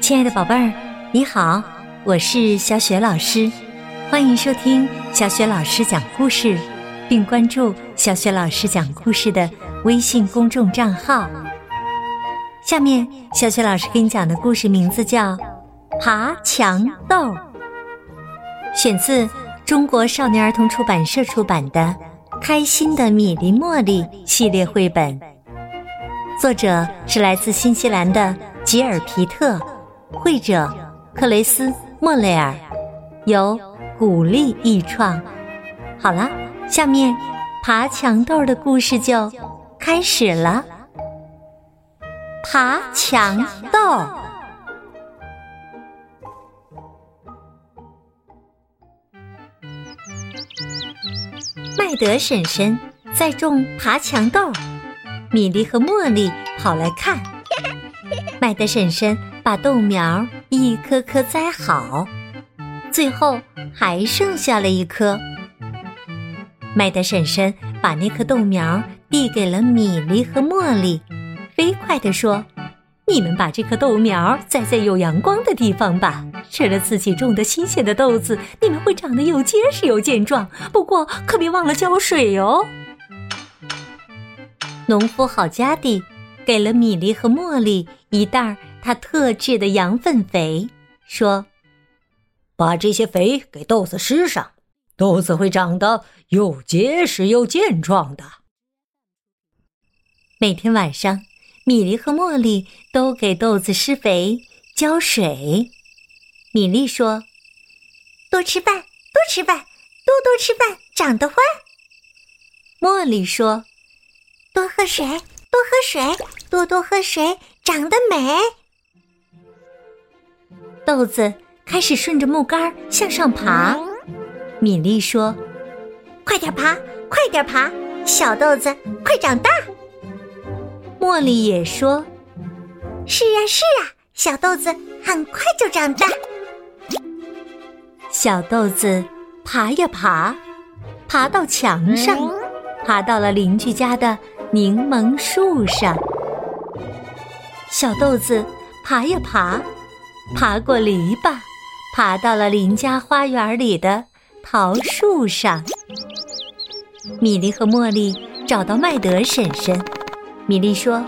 亲爱的宝贝儿，你好，我是小雪老师，欢迎收听小雪老师讲故事，并关注小雪老师讲故事的微信公众账号。下面，小雪老师给你讲的故事名字叫《爬墙豆》，选自中国少年儿童出版社出版的《开心的米粒茉莉》系列绘本，作者是来自新西兰的吉尔皮特。绘者克雷斯·莫雷尔，由古力译创。好了，下面爬墙豆的故事就开始了。爬墙豆，麦德婶婶在种爬墙豆，米莉和茉莉跑来看。麦德婶婶。把豆苗一颗颗栽好，最后还剩下了一颗。麦德婶婶把那颗豆苗递给了米莉和茉莉，飞快地说：“你们把这颗豆苗栽在有阳光的地方吧。吃了自己种的新鲜的豆子，你们会长得又结实又健壮。不过可别忘了浇水哦。”农夫好家地给了米莉和茉莉一袋儿。他特制的羊粪肥，说：“把这些肥给豆子施上，豆子会长得又结实又健壮的。”每天晚上，米莉和茉莉都给豆子施肥、浇水。米莉说：“多吃饭，多吃饭，多多吃饭，长得欢。”茉莉说：“多喝水，多喝水，多多喝水，长得美。”豆子开始顺着木杆向上爬，米莉说：“快点爬，快点爬，小豆子快长大。”茉莉也说：“是啊，是啊，小豆子很快就长大。”小豆子爬呀爬，爬到墙上，爬到了邻居家的柠檬树上。小豆子爬呀爬。爬过篱笆，爬到了邻家花园里的桃树上。米莉和茉莉找到麦德婶婶。米莉说：“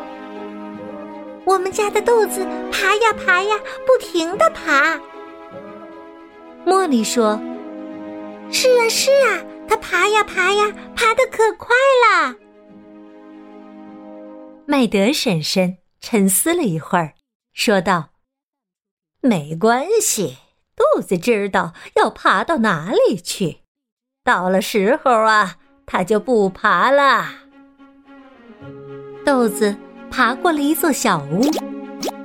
我们家的豆子爬呀爬呀，不停的爬。”茉莉说：“是啊是啊，它爬呀爬呀，爬的可快啦。”麦德婶婶沉思了一会儿，说道。没关系，豆子知道要爬到哪里去。到了时候啊，它就不爬了。豆子爬过了一座小屋，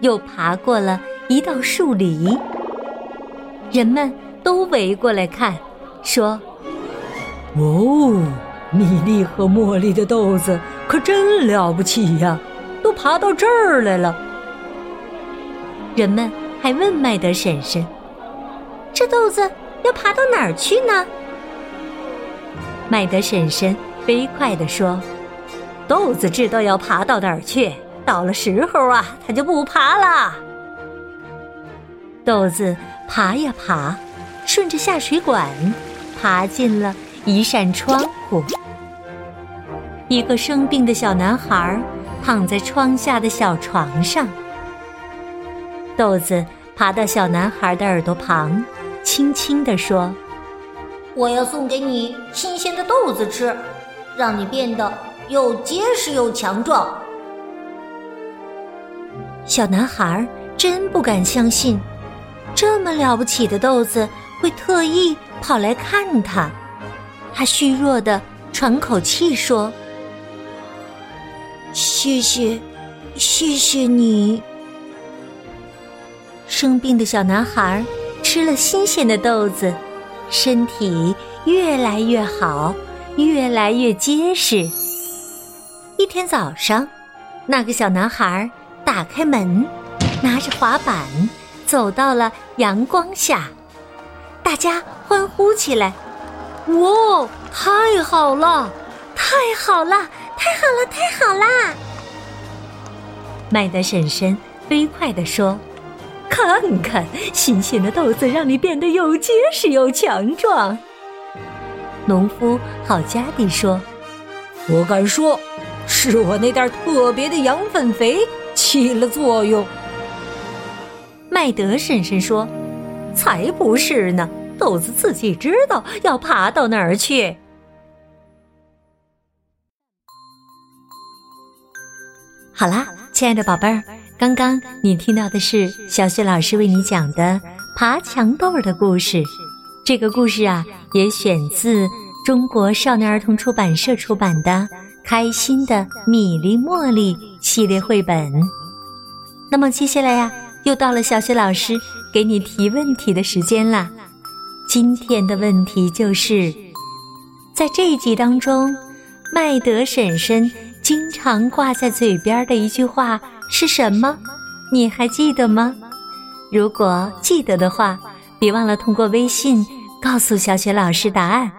又爬过了一道树篱。人们都围过来看，说：“哦，米粒和茉莉的豆子可真了不起呀，都爬到这儿来了。”人们。还问麦德婶婶：“这豆子要爬到哪儿去呢？”麦德婶婶飞快地说：“豆子知道要爬到哪儿去，到了时候啊，它就不爬了。”豆子爬呀爬，顺着下水管，爬进了一扇窗户。一个生病的小男孩躺在窗下的小床上。豆子爬到小男孩的耳朵旁，轻轻地说：“我要送给你新鲜的豆子吃，让你变得又结实又强壮。”小男孩真不敢相信，这么了不起的豆子会特意跑来看他。他虚弱的喘口气说：“谢谢，谢谢你。”生病的小男孩吃了新鲜的豆子，身体越来越好，越来越结实。一天早上，那个小男孩打开门，拿着滑板走到了阳光下，大家欢呼起来：“哇，太好了，太好了，太好了，太好啦！”麦德婶婶飞快地说。看看，新鲜的豆子让你变得又结实又强壮。农夫好家地说：“我敢说，是我那袋特别的羊粪肥起了作用。”麦德婶婶说：“才不是呢，豆子自己知道要爬到哪儿去。”好啦，亲爱的宝贝儿，刚刚你听到的是小雪老师为你讲的爬墙豆的故事。这个故事啊，也选自中国少年儿童出版社出版的《开心的米粒茉莉》系列绘本。那么接下来呀，又到了小雪老师给你提问题的时间啦。今天的问题就是，在这一集当中，麦德婶婶。经常挂在嘴边的一句话是什么？你还记得吗？如果记得的话，别忘了通过微信告诉小雪老师答案。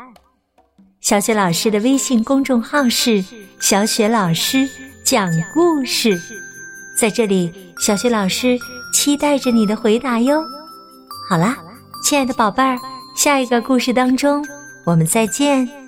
小雪老师的微信公众号是“小雪老师讲故事”，在这里，小雪老师期待着你的回答哟。好啦，亲爱的宝贝儿，下一个故事当中，我们再见。